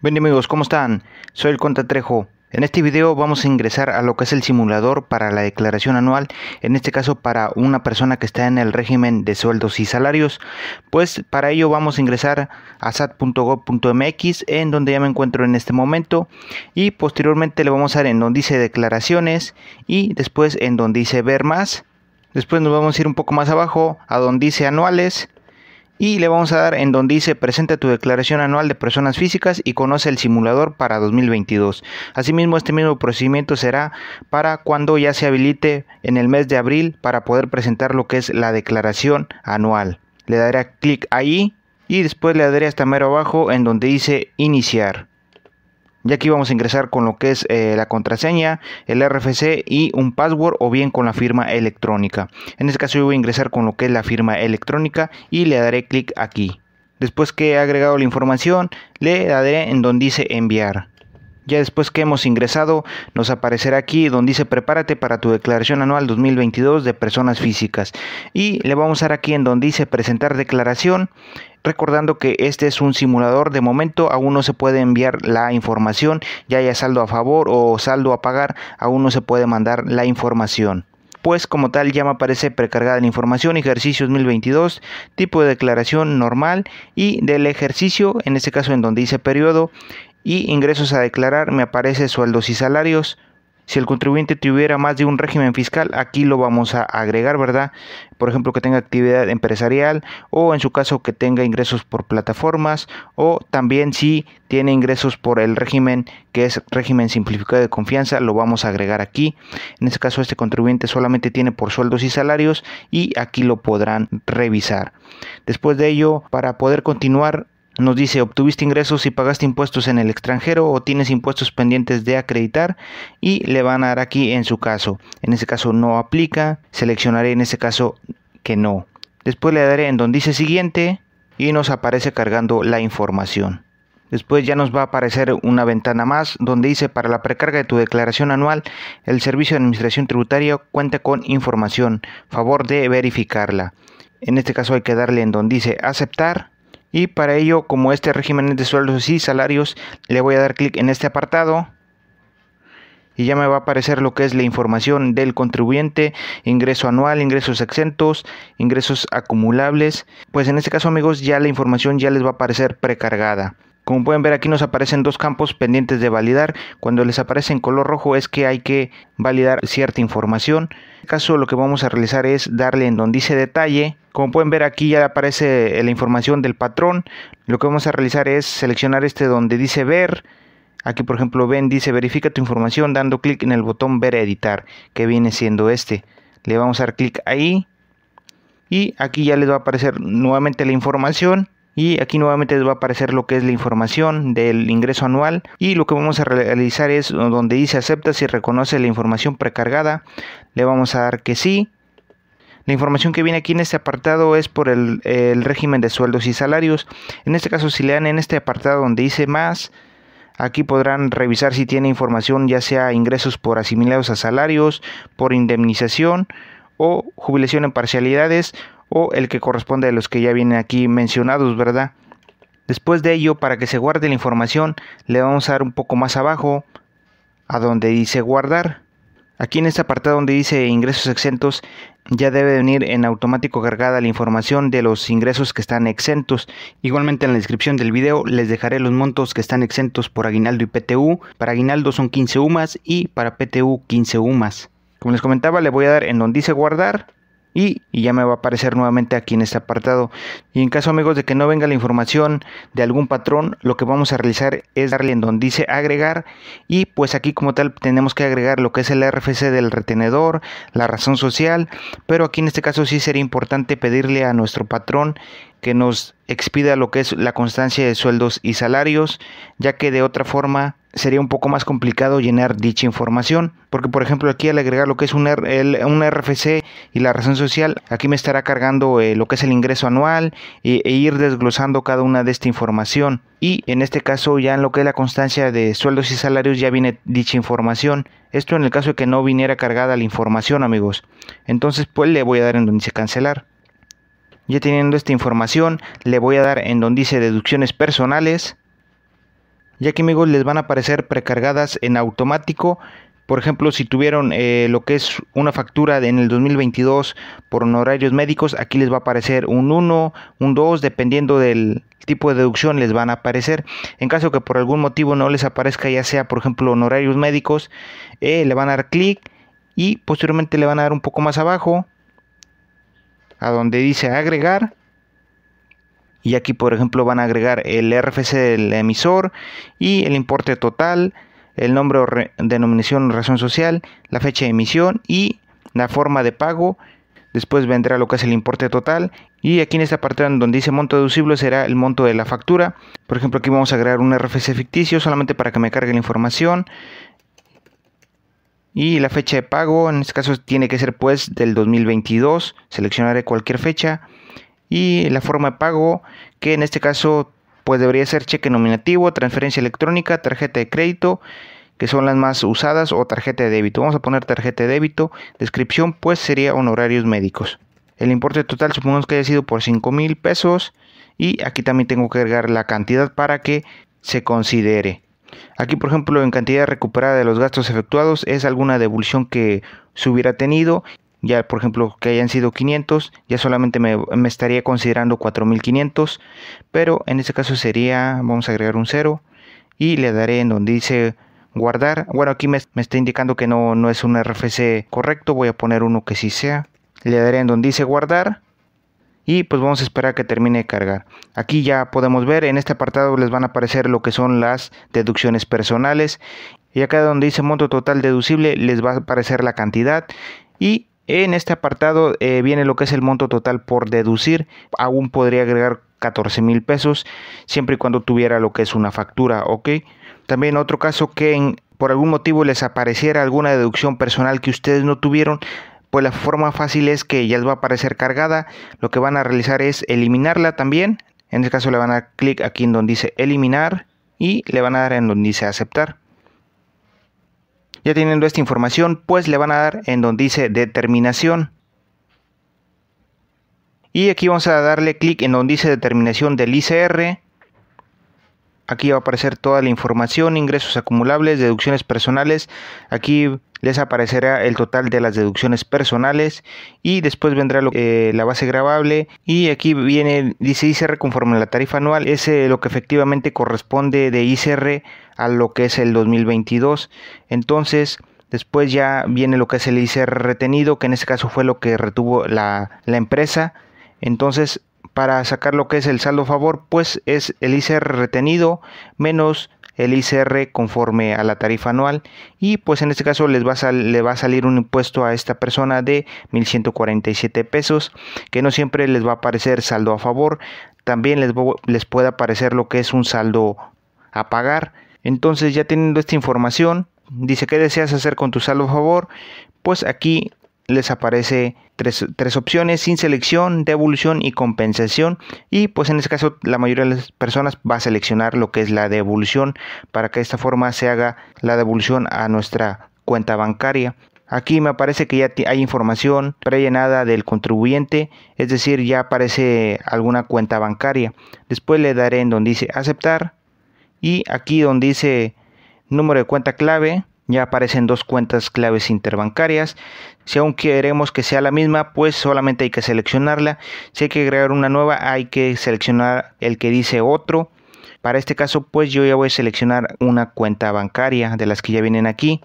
Bien amigos, ¿cómo están? Soy el Conta Trejo. En este video vamos a ingresar a lo que es el simulador para la declaración anual, en este caso para una persona que está en el régimen de sueldos y salarios. Pues para ello vamos a ingresar a sat.gov.mx en donde ya me encuentro en este momento y posteriormente le vamos a dar en donde dice declaraciones y después en donde dice ver más. Después nos vamos a ir un poco más abajo a donde dice anuales y le vamos a dar en donde dice presenta tu declaración anual de personas físicas y conoce el simulador para 2022. Asimismo, este mismo procedimiento será para cuando ya se habilite en el mes de abril para poder presentar lo que es la declaración anual. Le daré clic ahí y después le daré hasta mero abajo en donde dice iniciar. Ya aquí vamos a ingresar con lo que es eh, la contraseña, el RFC y un password o bien con la firma electrónica. En este caso yo voy a ingresar con lo que es la firma electrónica y le daré clic aquí. Después que he agregado la información, le daré en donde dice enviar. Ya después que hemos ingresado, nos aparecerá aquí donde dice prepárate para tu declaración anual 2022 de personas físicas. Y le vamos a dar aquí en donde dice presentar declaración. Recordando que este es un simulador, de momento aún no se puede enviar la información, ya haya saldo a favor o saldo a pagar, aún no se puede mandar la información pues como tal ya me aparece precargada la información, ejercicio 2022, tipo de declaración normal y del ejercicio, en este caso en donde dice periodo, y ingresos a declarar me aparece sueldos y salarios. Si el contribuyente tuviera más de un régimen fiscal, aquí lo vamos a agregar, ¿verdad? Por ejemplo, que tenga actividad empresarial o en su caso que tenga ingresos por plataformas o también si tiene ingresos por el régimen que es régimen simplificado de confianza, lo vamos a agregar aquí. En este caso, este contribuyente solamente tiene por sueldos y salarios y aquí lo podrán revisar. Después de ello, para poder continuar, nos dice, obtuviste ingresos y pagaste impuestos en el extranjero o tienes impuestos pendientes de acreditar y le van a dar aquí en su caso. En ese caso no aplica, seleccionaré en ese caso que no. Después le daré en donde dice siguiente y nos aparece cargando la información. Después ya nos va a aparecer una ventana más donde dice para la precarga de tu declaración anual, el Servicio de Administración Tributaria cuenta con información, favor de verificarla. En este caso hay que darle en donde dice aceptar y para ello, como este régimen es de sueldos y salarios, le voy a dar clic en este apartado y ya me va a aparecer lo que es la información del contribuyente, ingreso anual, ingresos exentos, ingresos acumulables. Pues en este caso amigos ya la información ya les va a aparecer precargada. Como pueden ver aquí nos aparecen dos campos pendientes de validar. Cuando les aparece en color rojo es que hay que validar cierta información. En este caso lo que vamos a realizar es darle en donde dice detalle. Como pueden ver aquí ya aparece la información del patrón. Lo que vamos a realizar es seleccionar este donde dice ver. Aquí por ejemplo ven dice verifica tu información dando clic en el botón ver editar que viene siendo este. Le vamos a dar clic ahí. Y aquí ya les va a aparecer nuevamente la información y aquí nuevamente les va a aparecer lo que es la información del ingreso anual y lo que vamos a realizar es donde dice acepta si reconoce la información precargada le vamos a dar que sí la información que viene aquí en este apartado es por el, régimen de sueldos y salarios en este caso si le dan en este apartado donde dice más Aquí podrán revisar si tiene información ya sea ingresos por asimilados a salarios, por indemnización o jubilación en parcialidades o el que corresponde a los que ya vienen aquí mencionados, ¿verdad? Después de ello, para que se guarde la información, le vamos a dar un poco más abajo a donde dice guardar. Aquí en este apartado donde dice ingresos exentos, ya debe venir en automático cargada la información de los ingresos que están exentos. Igualmente en la descripción del video les dejaré los montos que están exentos por aguinaldo y PTU. Para aguinaldo son 15 UMAS y para PTU 15 UMAS. Como les comentaba, le voy a dar en donde dice guardar y, ya me va a aparecer nuevamente aquí en este apartado. Y en caso amigos de que no venga la información de algún patrón, lo que vamos a realizar es darle en donde dice agregar y pues aquí como tal tenemos que agregar lo que es el RFC del retenedor, la razón social, pero aquí en este caso sí sería importante pedirle a nuestro patrón que nos expida lo que es la constancia de sueldos y salarios, ya que de otra forma sería un poco más complicado llenar dicha información, porque por ejemplo aquí al agregar lo que es un, un RFC y la razón social, aquí me estará cargando eh, lo que es el ingreso anual e, e, ir desglosando cada una de esta información. Y en este caso ya en lo que es la constancia de sueldos y salarios ya viene dicha información. Esto en el caso de que no viniera cargada la información amigos. Entonces pues le voy a dar en donde dice cancelar. Ya teniendo esta información le voy a dar en donde dice deducciones personales ya que amigos les van a aparecer precargadas en automático por ejemplo, si tuvieron eh, lo que es una factura en el 2022 por honorarios médicos, aquí les va a aparecer un 1, un 2, dependiendo del tipo de deducción les van a aparecer. En caso que por algún motivo no les aparezca, ya sea por ejemplo honorarios médicos, eh, le van a dar clic y posteriormente le van a dar un poco más abajo a donde dice agregar y aquí por ejemplo van a agregar el RFC del emisor y el importe total el nombre o denominación razón social, la fecha de emisión y la forma de pago. Después vendrá lo que es el importe total y aquí en esta parte donde dice monto deducible será el monto de la factura. Por ejemplo, aquí vamos a agregar un RFC ficticio solamente para que me cargue la información. Y la fecha de pago, en este caso tiene que ser pues del 2022. Seleccionaré cualquier fecha. Y la forma de pago, que en este caso pues debería ser cheque nominativo, transferencia electrónica, tarjeta de crédito, que son las más usadas, o tarjeta de débito. Vamos a poner tarjeta de débito. Descripción, pues sería honorarios médicos. El importe total supongamos que haya sido por 5 mil pesos. Y aquí también tengo que agregar la cantidad para que se considere. Aquí, por ejemplo, en cantidad recuperada de los gastos efectuados es alguna devolución que se hubiera tenido ya por ejemplo que hayan sido 500, ya solamente me, estaría considerando 4500, pero en este caso sería, vamos a agregar un 0 y le daré en donde dice guardar. Bueno, aquí me, me, está indicando que no, no es un RFC correcto, voy a poner uno que sí sea. Le daré en donde dice guardar y pues vamos a esperar que termine de cargar. Aquí ya podemos ver, en este apartado les van a aparecer lo que son las deducciones personales y acá donde dice monto total deducible les va a aparecer la cantidad y en este apartado eh, viene lo que es el monto total por deducir. Aún podría agregar 14 mil pesos siempre y cuando tuviera lo que es una factura, ¿ok? También otro caso que por algún motivo les apareciera alguna deducción personal que ustedes no tuvieron, pues la forma fácil es que ya va a aparecer cargada. Lo que van a realizar es eliminarla también. En este caso le van a dar clic aquí en donde dice eliminar y le van a dar en donde dice aceptar. Ya teniendo esta información, pues le van a dar en donde dice determinación. Y aquí vamos a darle clic en donde dice determinación del ICR. Aquí va a aparecer toda la información, ingresos acumulables, deducciones personales. Aquí les aparecerá el total de las deducciones personales y después vendrá eh, la base grabable y aquí viene dice ICR conforme a la tarifa anual es lo que efectivamente corresponde de ICR a lo que es el 2022 entonces después ya viene lo que es el ICR retenido que en este caso fue lo que retuvo la, la empresa. Entonces para sacar lo que es el saldo a favor pues es el ICR retenido menos el ICR conforme a la tarifa anual. Y pues en este caso les va a le va a salir un impuesto a esta persona de 1147 pesos que no siempre les va a aparecer saldo a favor. También les, les puede aparecer lo que es un saldo a pagar. Entonces ya teniendo esta información dice qué deseas hacer con tu saldo a favor pues aquí les aparece tres, tres, opciones sin selección, devolución y compensación y pues en este caso la mayoría de las personas va a seleccionar lo que es la devolución para que de esta forma se haga la devolución a nuestra cuenta bancaria. Aquí me aparece que ya hay información prellenada del contribuyente, es decir, ya aparece alguna cuenta bancaria. Después le daré en donde dice aceptar y aquí donde dice número de cuenta clave, ya aparecen dos cuentas claves interbancarias. Si aún queremos que sea la misma, pues solamente hay que seleccionarla. Si hay que agregar una nueva, hay que seleccionar el que dice otro. Para este caso, pues yo ya voy a seleccionar una cuenta bancaria de las que ya vienen aquí.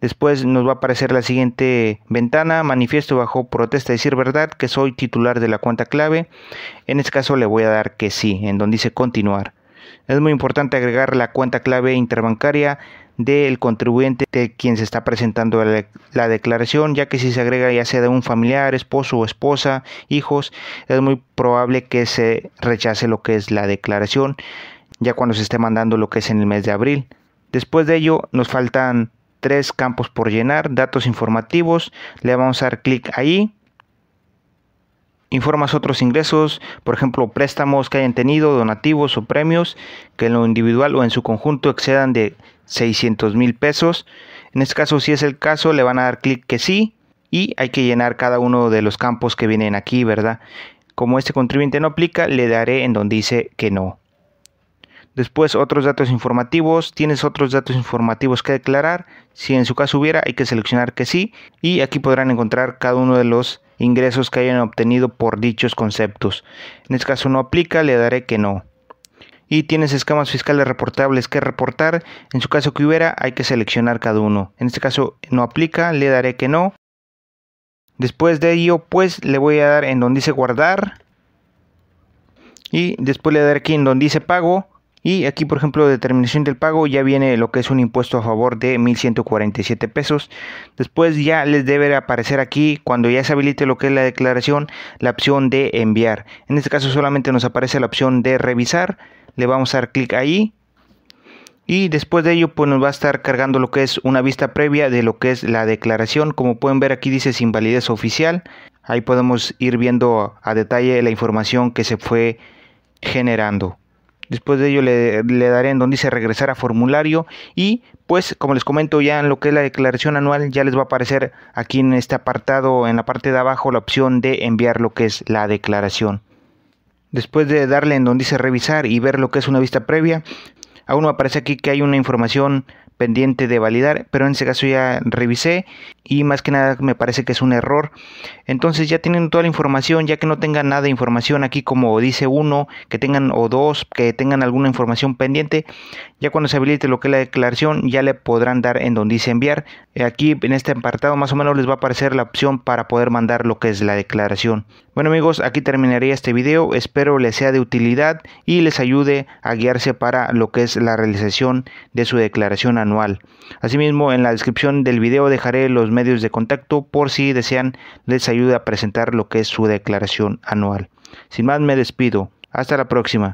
Después nos va a aparecer la siguiente ventana, manifiesto bajo protesta decir verdad que soy titular de la cuenta clave. En este caso le voy a dar que sí, en donde dice continuar. Es muy importante agregar la cuenta clave interbancaria del contribuyente de quien se está presentando la declaración, ya que si se agrega ya sea de un familiar, esposo o esposa, hijos, es muy probable que se rechace lo que es la declaración, ya cuando se esté mandando lo que es en el mes de abril. Después de ello nos faltan tres campos por llenar, datos informativos, le vamos a dar clic ahí Informas otros ingresos, por ejemplo, préstamos que hayan tenido, donativos o premios que en lo individual o en su conjunto excedan de 600 mil pesos. En este caso, si es el caso, le van a dar clic que sí y hay que llenar cada uno de los campos que vienen aquí, ¿verdad? Como este contribuyente no aplica, le daré en donde dice que no. Después otros datos informativos, tienes otros datos informativos que declarar, si en su caso hubiera hay que seleccionar que sí y aquí podrán encontrar cada uno de los ingresos que hayan obtenido por dichos conceptos. En este caso no aplica, le daré que no. Y tienes escamas fiscales reportables que reportar, en su caso que hubiera hay que seleccionar cada uno. En este caso no aplica, le daré que no. Después de ello pues le voy a dar en donde dice guardar y después le daré aquí en donde dice pago y aquí, por ejemplo, determinación del pago ya viene lo que es un impuesto a favor de 1.147 pesos. Después ya les debe aparecer aquí, cuando ya se habilite lo que es la declaración, la opción de enviar. En este caso solamente nos aparece la opción de revisar. Le vamos a dar clic ahí. Y después de ello, pues nos va a estar cargando lo que es una vista previa de lo que es la declaración. Como pueden ver aquí dice sin validez oficial. Ahí podemos ir viendo a detalle la información que se fue generando. Después de ello le, daré en donde dice regresar a formulario y pues como les comento ya en lo que es la declaración anual ya les va a aparecer aquí en este apartado en la parte de abajo la opción de enviar lo que es la declaración. Después de darle en donde dice revisar y ver lo que es una vista previa, aún me aparece aquí que hay una información pendiente de validar, pero en ese caso ya revisé y más que nada me parece que es un error. Entonces ya tienen toda la información, ya que no tengan nada de información aquí como dice uno, que tengan o dos, que tengan alguna información pendiente, ya cuando se habilite lo que es la declaración ya le podrán dar en donde dice enviar. Aquí en este apartado más o menos les va a aparecer la opción para poder mandar lo que es la declaración. Bueno amigos, aquí terminaría este video, espero les sea de utilidad y les ayude a guiarse para lo que es la realización de su declaración anual. Asimismo en la descripción del video dejaré los medios de contacto por si desean les ayude a presentar lo que es su declaración anual. Sin más me despido. Hasta la próxima.